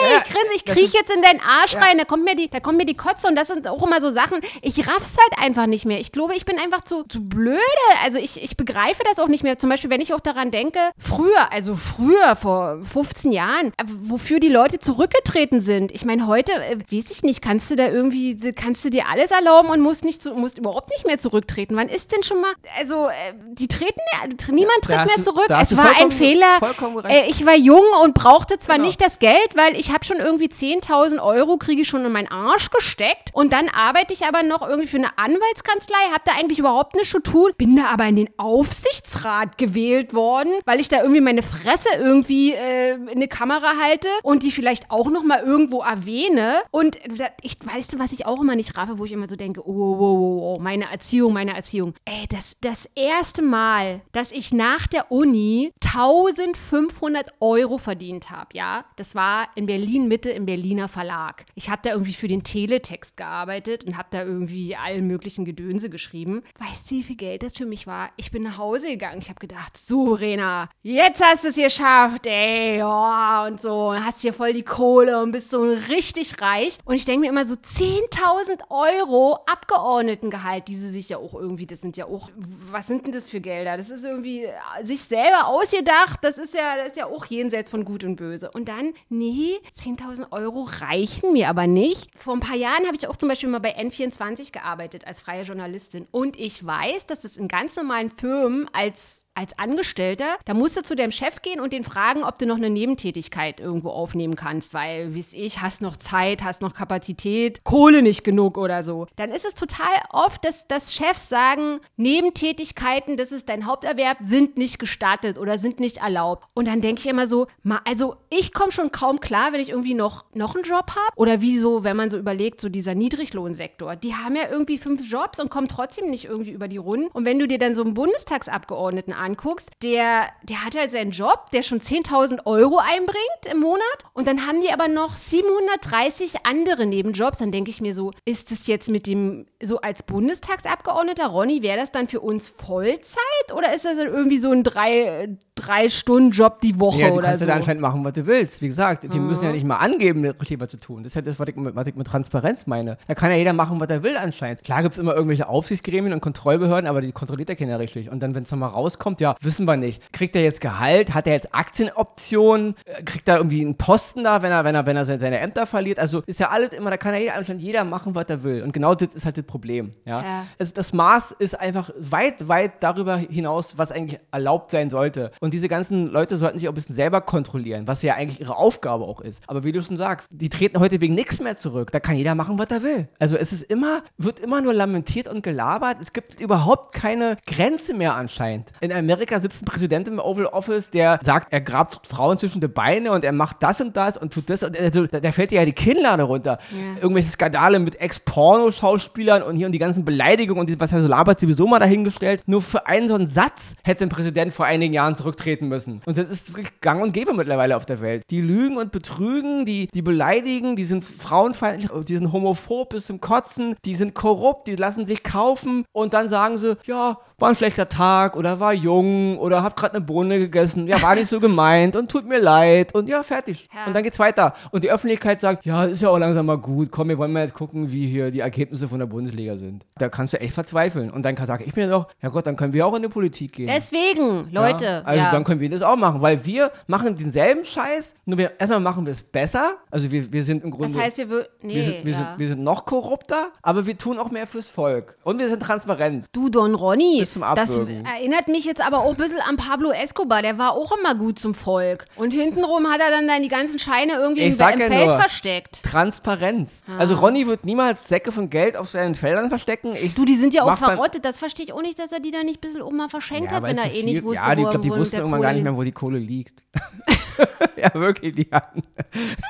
hey, Ja, ich grinse, ich kriech jetzt in deinen Arsch Ja. rein, da kommt mir die, da kommt mir die Kotze und das sind auch immer so Sachen. Ich raff's halt einfach nicht mehr. Ich glaube, ich bin einfach zu, zu blöde. Also ich, ich begreife das auch nicht mehr. Zum Beispiel, wenn ich auch daran denke, früher, also früher, vor 15 Jahren, äh, wofür die Leute zurückgetreten sind. Ich meine, heute, äh, weiß ich nicht, kannst du da irgendwie, kannst du dir alles erlauben und musst nicht musst überhaupt nicht mehr zurücktreten. Wann ist denn schon mal, also äh, die treten ja, niemand tritt mehr du- zurück. Es war ein Fehler. Äh, ich war jung und brauchte zwar Genau. nicht das Geld, weil ich habe schon irgendwie 10.000 Euro kriege ich schon in meinen Arsch gesteckt und dann arbeite ich aber noch irgendwie für eine Anwaltskanzlei, habe da eigentlich überhaupt nichts zu tun, bin da aber in den Aufsichtsrat gewählt worden, weil ich da irgendwie meine Fresse irgendwie äh, in eine Kamera halte und die vielleicht auch noch mal irgendwo erwähne und ich weißt du, was ich auch immer nicht raffe, wo ich immer so denke, oh, oh, oh, oh meine Erziehung, meine Erziehung. Ey, das, das erste Mal, dass ich nach der Uni 1500 Euro verdient habe, ja, das war in Berlin Mitte im Berliner Verlag. Ich habe da irgendwie für den Teletext gearbeitet und habe da irgendwie allen möglichen Gedönse geschrieben. Weißt du, wie viel Geld das für mich war? Ich bin nach Hause gegangen. Ich habe gedacht, so, Rena, jetzt hast du es geschafft, ey, oh, und so. Und hast hier voll die Kohle und bist so richtig reich. Und ich denke mir immer so, 10.000 Euro Abgeordnetengehalt, die sie sich ja auch irgendwie, das sind ja auch, was sind denn das für Gelder? Das ist irgendwie äh, sich selber ausgedacht, das ist ja, das ist ja auch jenseits von Gut und Böse. Und dann, nee, 10.000 Euro reichen mir aber nicht. Vor ein paar Jahren habe ich auch zum Beispiel mal bei N24 gearbeitet als freie Journalistin. Und ich weiß, dass es in ganz normalen Firmen als als Angestellter, da musst du zu deinem Chef gehen und den fragen, ob du noch eine Nebentätigkeit irgendwo aufnehmen kannst, weil, wie ich, hast noch Zeit, hast noch Kapazität, Kohle nicht genug oder so. Dann ist es total oft, dass, dass Chefs sagen, Nebentätigkeiten, das ist dein Haupterwerb, sind nicht gestattet oder sind nicht erlaubt. Und dann denke ich immer so, also ich komme schon kaum klar, wenn ich irgendwie noch, noch einen Job habe. Oder wie so, wenn man so überlegt, so dieser Niedriglohnsektor. Die haben ja irgendwie fünf Jobs und kommen trotzdem nicht irgendwie über die Runden. Und wenn du dir dann so einen Bundestagsabgeordneten anguckst, der, der hat halt seinen Job, der schon 10.000 Euro einbringt im Monat. Und dann haben die aber noch 730 andere Nebenjobs. Dann denke ich mir so, ist es jetzt mit dem, so als Bundestagsabgeordneter, Ronny, wäre das dann für uns Vollzeit? Oder ist das dann irgendwie so ein drei, drei Stunden Job die Woche ja, du oder kannst so? ja anscheinend machen, was du willst. Wie gesagt, die müssen ja nicht mal angeben, was zu tun. Das ist ja das, was ich, mit, was ich mit Transparenz meine. Da kann ja jeder machen, was er will anscheinend. Klar gibt es immer irgendwelche Aufsichtsgremien und Kontrollbehörden, aber die kontrolliert ja keiner richtig. Und dann, wenn es nochmal rauskommt, ja, wissen wir nicht. Kriegt er jetzt Gehalt? Hat er jetzt Aktienoptionen? Äh, Kriegt er irgendwie einen Posten da, wenn er, wenn er, wenn er seine Ämter verliert? Also ist ja alles immer, da kann ja jeder, anscheinend jeder machen, was er will. Und genau das ist halt das Problem. Ja? Ja. Also das Maß ist einfach weit, weit darüber hinaus, was eigentlich erlaubt sein sollte. Und diese ganzen Leute sollten sich auch ein bisschen selber kontrollieren, was ja eigentlich ihre Aufgabe auch ist. Aber wie du schon sagst, die treten heute wegen nichts mehr zurück. Da kann jeder machen, was er will. Also es ist immer, wird immer nur lamentiert und gelabert. Es gibt überhaupt keine Grenze mehr anscheinend. In Amerika sitzt ein Präsident im Oval Office, der sagt, er grabt Frauen zwischen die Beine und er macht das und das und tut das. Und also, da, fällt dir ja die Kinnlade runter. Ja. Irgendwelche Skandale mit Ex-Porno-Schauspielern und hier und die ganzen Beleidigungen und die, was er so labert, sowieso mal dahingestellt. Nur für einen so einen Satz hätte ein Präsident vor einigen Jahren zurücktreten müssen. Und das ist wirklich gang und gäbe mittlerweile auf der Welt. Die lügen und betrügen, die, die beleidigen, die sind frauenfeindlich, die sind homophob bis zum Kotzen, die sind korrupt, die lassen sich kaufen und dann sagen sie, ja, war ein schlechter Tag oder war jung oder hab gerade eine Bohne gegessen, ja, war nicht so gemeint und tut mir leid und ja, fertig. Ja. Und dann geht's weiter. Und die Öffentlichkeit sagt, ja, ist ja auch langsam mal gut, komm, wir wollen mal jetzt gucken, wie hier die Ergebnisse von der Bundesliga sind. Da kannst du echt verzweifeln. Und dann sage ich mir doch, ja Gott, dann können wir auch in die Politik gehen. Deswegen, Leute. Ja, also ja. dann können wir das auch machen, weil wir machen denselben Scheiß, nur wir, erstmal machen wir es besser. Also wir, wir sind im Grunde. das heißt, wir nee, wir, sind, wir, sind, wir sind noch korrupter, aber wir tun auch mehr fürs Volk. Und wir sind transparent. Du, Don Ronny, das erinnert mich jetzt aber auch ein bisschen an Pablo Escobar. Der war auch immer gut zum Volk. Und hintenrum hat er dann, dann die ganzen Scheine irgendwie im, im ja Feld nur, versteckt. Transparenz. Ah. Also Ronny wird niemals Säcke von Geld auf seinen Feldern verstecken. Ich Du, die sind ja auch verrottet. Das verstehe ich auch nicht, dass er die da nicht ein bisschen oben mal verschenkt hat, weil wenn er eh nicht wusste, Ja, die, wo, ich glaube, die wo wussten irgendwann gar Kohle nicht mehr, wo die Kohle liegt. (laughs) ja, wirklich, die hatten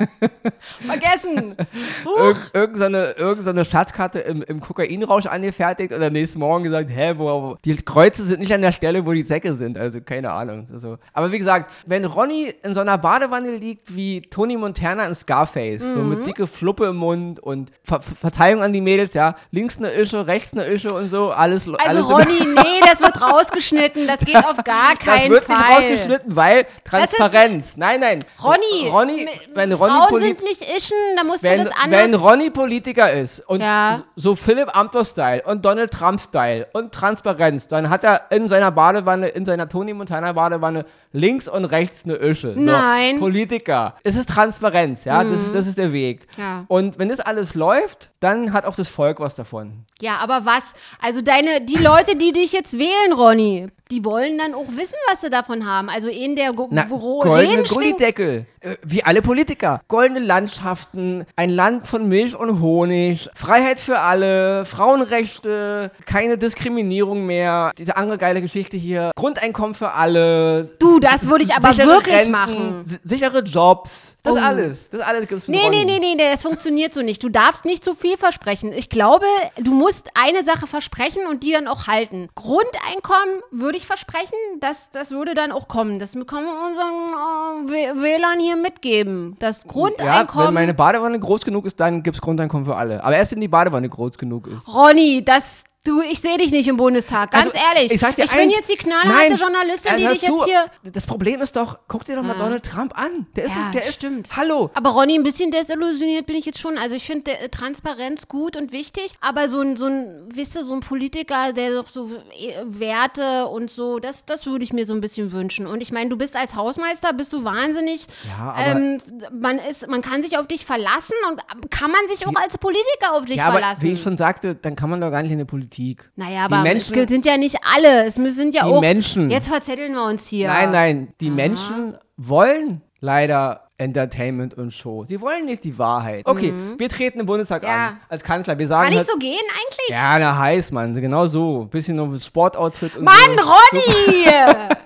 (laughs) Vergessen. (laughs) irg irgend so eine, irgend so eine Schatzkarte im, im Kokainrausch angefertigt und am nächsten Morgen gesagt, hä, wo, wo, die Kreuze sind nicht an der Stelle, wo die Säcke sind. Also keine Ahnung. Also, aber wie gesagt, wenn Ronny in so einer Badewanne liegt wie Tony Montana in Scarface, so Mhm. mit dicke Fluppe im Mund und Ver Ver- Verzeihung an die Mädels, ja, links eine Ische, rechts eine Ische und so, alles Also alles Ronny, nee, das wird rausgeschnitten. Das geht auf gar (laughs) Das keinen wird Fall. nicht rausgeschnitten, weil Transparenz. Nein, nein. Ronny, Ronny, wenn Ronny Frauen sind nicht Ischen, da musst wenn, du das anders... wenn Ronny Politiker ist und Ja. so Philipp Amthor-Style und Donald Trump-Style und Transparenz, dann hat er in seiner Badewanne, in seiner Tony Montana-Badewanne links und rechts eine Ische. So, Nein. Mhm. Politiker. Es ist Transparenz, ja, das, ist, das ist der Weg. Ja. Und wenn das alles läuft, dann hat auch das Volk was davon. Ja, aber was? Also deine, die Leute, die dich jetzt wählen, Ronny, die wollen dann auch wissen, was sie davon haben. Also in der Go Na, Go goldene Gullideckel. Äh, Wie alle Politiker. Goldene Landschaften, ein Land von Milch und Honig, Freiheit für alle, Frauenrechte, keine Diskriminierung mehr. Diese andere geile Geschichte hier. Grundeinkommen für alle. Du, das würde ich aber wirklich Renten, machen. si- Sichere Jobs. Das Oh. alles. Das alles gibt's von Nee, Ronny. nee, nee, nee, das funktioniert so nicht. Du darfst nicht zu viel versprechen. Ich glaube, du musst eine Sache versprechen und die dann auch halten. Grundeinkommen würde ich versprechen, das, das würde dann auch kommen. Das können wir unseren äh, Wäh- Wählern hier mitgeben. Das Ja, Grundeinkommen. wenn meine Badewanne groß genug ist, dann gibt's Grundeinkommen für alle. Aber erst wenn die Badewanne groß genug ist. Ronny, das. Du, ich sehe dich nicht im Bundestag, ganz Also, ehrlich. Ich, dir bin jetzt die knallharte nein, Journalistin, die dich zu, jetzt hier. Das Problem ist doch, guck dir doch mal Donald Trump an. Der ist, Ja, der ist, stimmt. hallo. Aber Ronny, ein bisschen desillusioniert bin ich jetzt schon. Also ich finde äh, Transparenz gut und wichtig, aber so ein, so ein, wisst ihr, so ein Politiker, der doch so äh, Werte und so, das, das würde ich mir so ein bisschen wünschen. Und ich meine, du bist als Hausmeister, bist du wahnsinnig. Ja, aber- ähm, man, ist, man kann sich auf dich verlassen und kann man sich auch als Politiker auf dich Ja, aber verlassen. wie ich schon sagte, dann kann man doch gar nicht in die Politik Politik. Naja, Die aber Menschen- es sind ja nicht alle. Es sind ja Die auch. Menschen. Jetzt verzetteln wir uns hier. Nein, nein, die Menschen wollen leider Entertainment und Show. Sie wollen nicht die Wahrheit. Okay, wir treten im Bundestag Mhm. Ja. an als Kanzler. Wir sagen Kann ich halt- so gehen eigentlich? Ja, na heiß, Mann. Genau so. Bisschen noch mit Sportoutfit und Mann, so. Ronny! (laughs)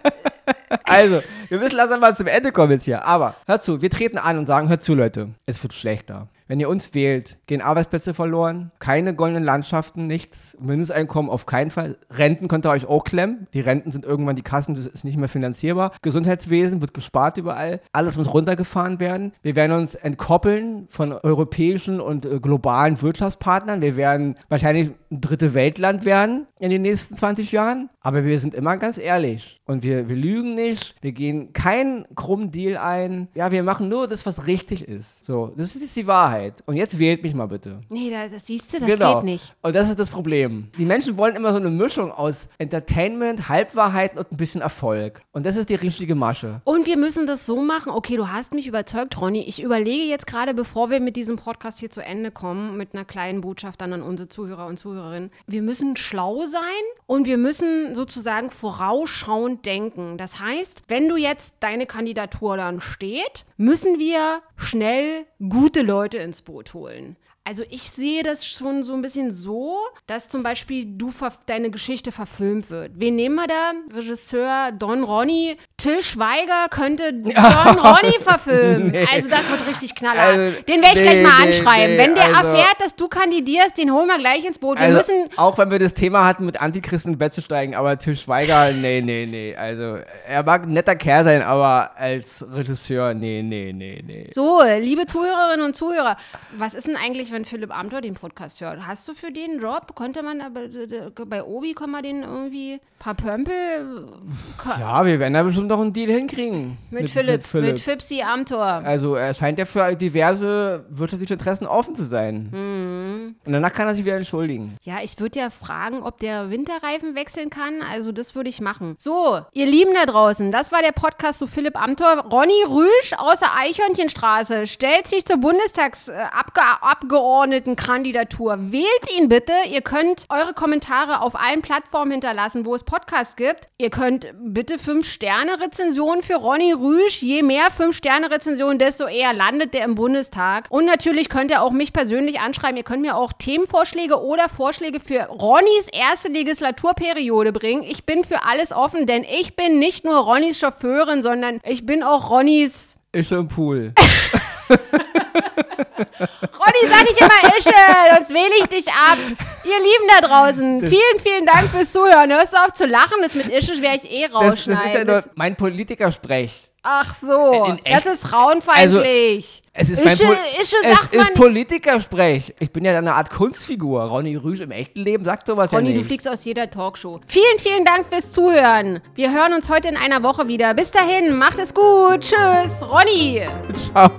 Also, wir müssen langsam mal zum Ende kommen jetzt hier. Aber, hört zu, wir treten an und sagen, hört zu, Leute, es wird schlechter. Wenn ihr uns wählt, gehen Arbeitsplätze verloren, keine goldenen Landschaften, nichts, Mindesteinkommen auf keinen Fall. Renten könnt ihr euch auch klemmen. Die Renten sind irgendwann, die Kassen, das ist nicht mehr finanzierbar. Gesundheitswesen wird gespart überall. Alles muss runtergefahren werden. Wir werden uns entkoppeln von europäischen und äh, globalen Wirtschaftspartnern. Wir werden wahrscheinlich ein dritte Weltland werden in den nächsten 20 Jahren. Aber wir sind immer ganz ehrlich. Und wir, wir lügen nicht. Wir gehen keinen krummen Deal ein. Ja, wir machen nur das, was richtig ist. So, das ist die Wahrheit. Und jetzt wählt mich mal bitte. nee, das, das siehst du, das genau. geht nicht. Und das ist das Problem. Die Menschen wollen immer so eine Mischung aus Entertainment, Halbwahrheiten und ein bisschen Erfolg. Und das ist die richtige Masche. Und wir müssen das so machen. Okay, du hast mich überzeugt, Ronny. Ich überlege jetzt gerade, bevor wir mit diesem Podcast hier zu Ende kommen, mit einer kleinen Botschaft dann an unsere Zuhörer und Zuhörerinnen. Wir müssen schlau sein und wir müssen sozusagen vorausschauend denken. Das heißt, wenn du jetzt deine Kandidatur dann steht, müssen wir schnell gute Leute ins Boot holen. Also ich sehe das schon so ein bisschen so, dass zum Beispiel du deine Geschichte verfilmt wird. Wen nehmen wir da? Regisseur Don Ronny. Till Schweiger könnte (laughs) Don Ronny verfilmen. Also das wird richtig knaller. Also, den werde ich nee, gleich mal nee, anschreiben. nee, Wenn der also- erfährt, dass du kandidierst, den holen wir gleich ins Boot. Wir Also, müssen auch wenn wir das Thema hatten, mit Antichristen ins Bett zu steigen, aber Til Schweiger, nee, nee, nee. Also, er mag ein netter Kerl sein, aber als Regisseur, nee, nee, nee, nee. So, liebe Zuhörerinnen und Zuhörer, was ist denn eigentlich, wenn Philipp Amthor den Podcast hört? Hast du für den Job, konnte man bei, Obi, kann man den irgendwie paar Pömpel Ja, wir werden da bestimmt noch einen Deal hinkriegen. mit, Philipp, mit Fipsi Amthor? Also, er scheint ja für diverse wirtschaftliche Interessen offen zu sein. Mhm. Und danach kann er sich wieder entschuldigen. Ja, ich würde ja fragen, ob der Winterreifen wechseln kann. Also das würde ich machen. So, ihr Lieben da draußen, das war der Podcast zu Philipp Amthor. Ronny Rüsch aus der Eichhörnchenstraße stellt sich zur Bundestagsabgeordnetenkandidatur. Wählt ihn bitte. Ihr könnt eure Kommentare auf allen Plattformen hinterlassen, wo es Podcasts gibt. Ihr könnt bitte 5-Sterne-Rezensionen für Ronny Rüsch. Je mehr 5-Sterne-Rezensionen, desto eher landet der im Bundestag. Und natürlich könnt ihr auch mich persönlich anschreiben. Ihr könnt mir auch Themenvorschläge oder Vorschläge für Ronnys erste Legislaturperiode bringen. Ich bin für alles offen, denn ich bin nicht nur Ronnys Chauffeurin, sondern ich bin auch Ronnys. Schon im Pool. (laughs) (laughs) Ronny, sag nicht immer Ische, sonst wähle ich dich ab. Ihr Lieben da draußen, vielen, vielen Dank fürs Zuhören. Hörst du auf zu lachen? Das mit Ische werde ich eh Das, das rausschneiden. ist ja nur mein Politikersprech. Ach so, In das ist frauenfeindlich. Es ist Ische, mein Pol- Ische es sagt ist man. Politikersprech. Ich bin ja eine Art Kunstfigur. Ronny Rüsch im echten Leben sagt sowas Ronny, ja du nicht. fliegst aus jeder Talkshow. Vielen, vielen Dank fürs Zuhören. Wir hören uns heute in einer Woche wieder. Bis dahin, macht es gut. Tschüss, Ronny. (laughs) Ciao.